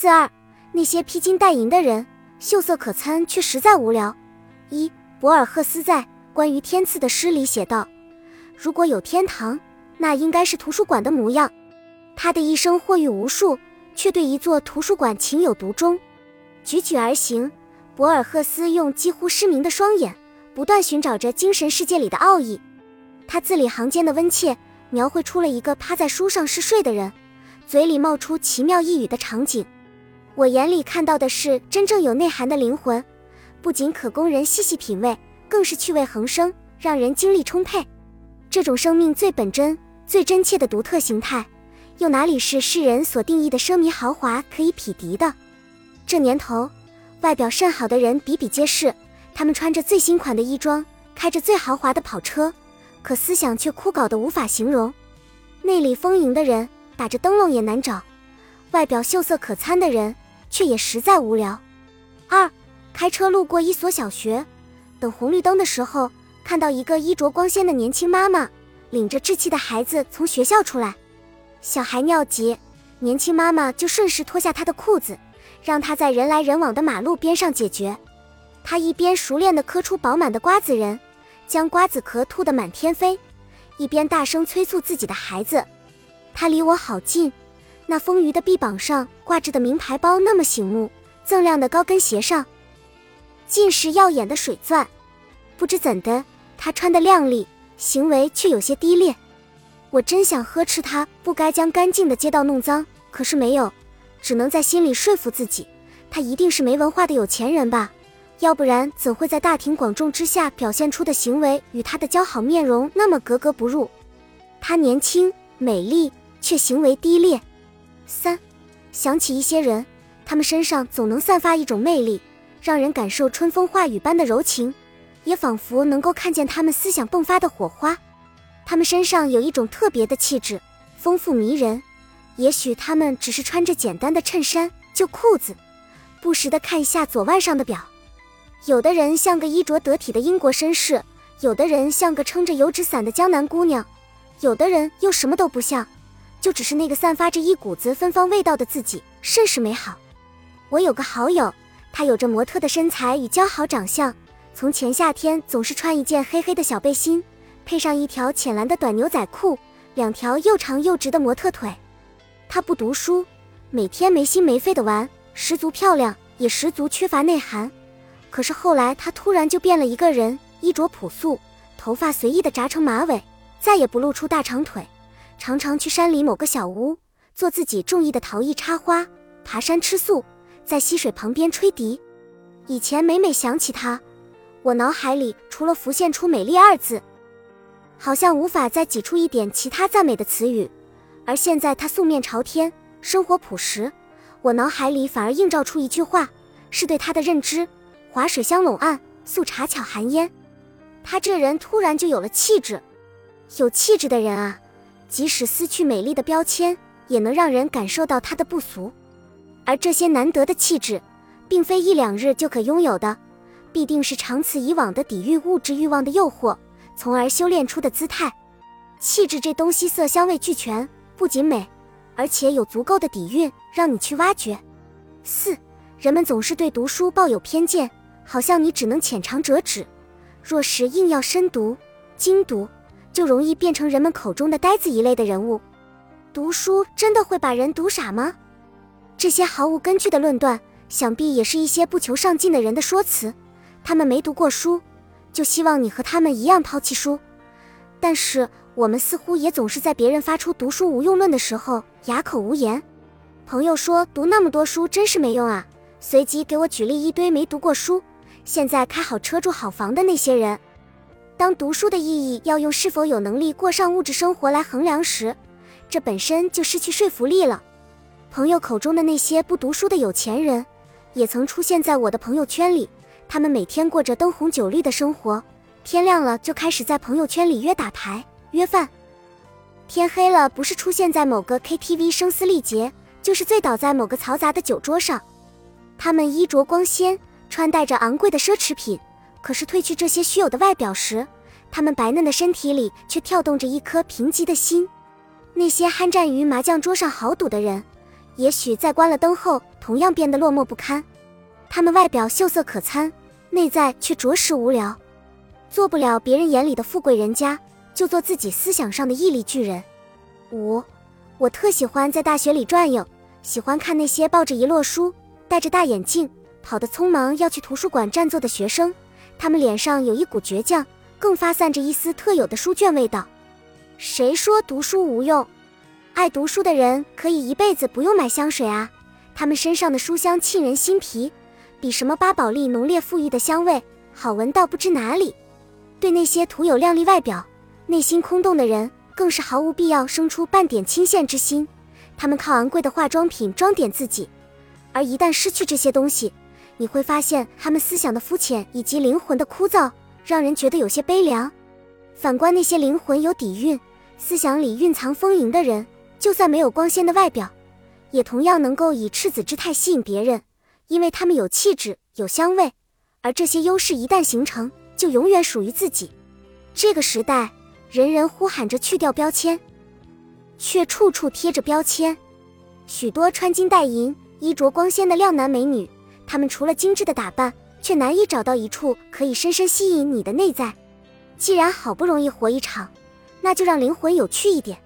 四二，那些披金戴银的人，秀色可餐却实在无聊。一，博尔赫斯在《关于天赐》的诗里写道：“如果有天堂，那应该是图书馆的模样。”他的一生获益无数，却对一座图书馆情有独钟。踽踽而行，博尔赫斯用几乎失明的双眼，不断寻找着精神世界里的奥义。他字里行间的温切，描绘出了一个趴在书上嗜睡的人，嘴里冒出奇妙一语的场景。我眼里看到的是真正有内涵的灵魂，不仅可供人细细品味，更是趣味横生，让人精力充沛。这种生命最本真、最真切的独特形态，又哪里是世人所定义的奢靡豪华可以匹敌的？这年头，外表甚好的人比比皆是，他们穿着最新款的衣装，开着最豪华的跑车，可思想却枯槁的无法形容。内里丰盈的人，打着灯笼也难找；外表秀色可餐的人。却也实在无聊。二，开车路过一所小学，等红绿灯的时候，看到一个衣着光鲜的年轻妈妈领着稚气的孩子从学校出来。小孩尿急，年轻妈妈就顺势脱下他的裤子，让他在人来人往的马路边上解决。他一边熟练地磕出饱满的瓜子仁，将瓜子壳吐得满天飞，一边大声催促自己的孩子。他离我好近。那丰腴的臂膀上挂着的名牌包那么醒目，锃亮的高跟鞋上尽是耀眼的水钻。不知怎的，他穿得靓丽，行为却有些低劣。我真想呵斥他不该将干净的街道弄脏，可是没有，只能在心里说服自己，他一定是没文化的有钱人吧，要不然怎会在大庭广众之下表现出的行为与他的姣好面容那么格格不入？他年轻美丽，却行为低劣。三，想起一些人，他们身上总能散发一种魅力，让人感受春风化雨般的柔情，也仿佛能够看见他们思想迸发的火花。他们身上有一种特别的气质，丰富迷人。也许他们只是穿着简单的衬衫、旧裤子，不时地看一下左腕上的表。有的人像个衣着得体的英国绅士，有的人像个撑着油纸伞的江南姑娘，有的人又什么都不像。就只是那个散发着一股子芬芳味道的自己，甚是美好。我有个好友，他有着模特的身材与姣好长相，从前夏天总是穿一件黑黑的小背心，配上一条浅蓝的短牛仔裤，两条又长又直的模特腿。他不读书，每天没心没肺的玩，十足漂亮，也十足缺乏内涵。可是后来他突然就变了一个人，衣着朴素，头发随意的扎成马尾，再也不露出大长腿。常常去山里某个小屋，做自己中意的陶艺插花，爬山吃素，在溪水旁边吹笛。以前每每想起他，我脑海里除了浮现出“美丽”二字，好像无法再挤出一点其他赞美的词语。而现在他素面朝天，生活朴实，我脑海里反而映照出一句话，是对他的认知：划水相拢岸，素茶巧寒烟。他这人突然就有了气质，有气质的人啊。即使撕去美丽的标签，也能让人感受到她的不俗。而这些难得的气质，并非一两日就可拥有的，必定是长此以往的抵御物质欲望的诱惑，从而修炼出的姿态。气质这东西，色香味俱全，不仅美，而且有足够的底蕴让你去挖掘。四，人们总是对读书抱有偏见，好像你只能浅尝辄止，若是硬要深读、精读。就容易变成人们口中的呆子一类的人物。读书真的会把人读傻吗？这些毫无根据的论断，想必也是一些不求上进的人的说辞。他们没读过书，就希望你和他们一样抛弃书。但是我们似乎也总是在别人发出读书无用论的时候哑口无言。朋友说读那么多书真是没用啊，随即给我举例一堆没读过书，现在开好车住好房的那些人。当读书的意义要用是否有能力过上物质生活来衡量时，这本身就失去说服力了。朋友口中的那些不读书的有钱人，也曾出现在我的朋友圈里。他们每天过着灯红酒绿的生活，天亮了就开始在朋友圈里约打牌、约饭，天黑了不是出现在某个 KTV 声嘶力竭，就是醉倒在某个嘈杂的酒桌上。他们衣着光鲜，穿戴着昂贵的奢侈品。可是褪去这些虚有的外表时，他们白嫩的身体里却跳动着一颗贫瘠的心。那些酣战于麻将桌上豪赌的人，也许在关了灯后，同样变得落寞不堪。他们外表秀色可餐，内在却着实无聊。做不了别人眼里的富贵人家，就做自己思想上的毅力巨人。五，我特喜欢在大学里转悠，喜欢看那些抱着一摞书、戴着大眼镜、跑得匆忙要去图书馆占座的学生，他们脸上有一股倔强，更发散着一丝特有的书卷味道。谁说读书无用？爱读书的人可以一辈子不用买香水啊，他们身上的书香沁人心脾，比什么巴宝莉浓烈馥郁的香味好闻到不知哪里。对那些徒有靓丽外表、内心空洞的人，更是毫无必要生出半点倾羡之心。他们靠昂贵的化妆品装点自己，而一旦失去这些东西，你会发现他们思想的肤浅以及灵魂的枯燥，让人觉得有些悲凉。反观那些灵魂有底蕴、思想里蕴藏丰盈的人，就算没有光鲜的外表，也同样能够以赤子之态吸引别人，因为他们有气质、有香味，而这些优势一旦形成。就永远属于自己。这个时代，人人呼喊着去掉标签，却处处贴着标签。许多穿金戴银、衣着光鲜的靓男美女，他们除了精致的打扮，却难以找到一处可以深深吸引你的内在。既然好不容易活一场，那就让灵魂有趣一点。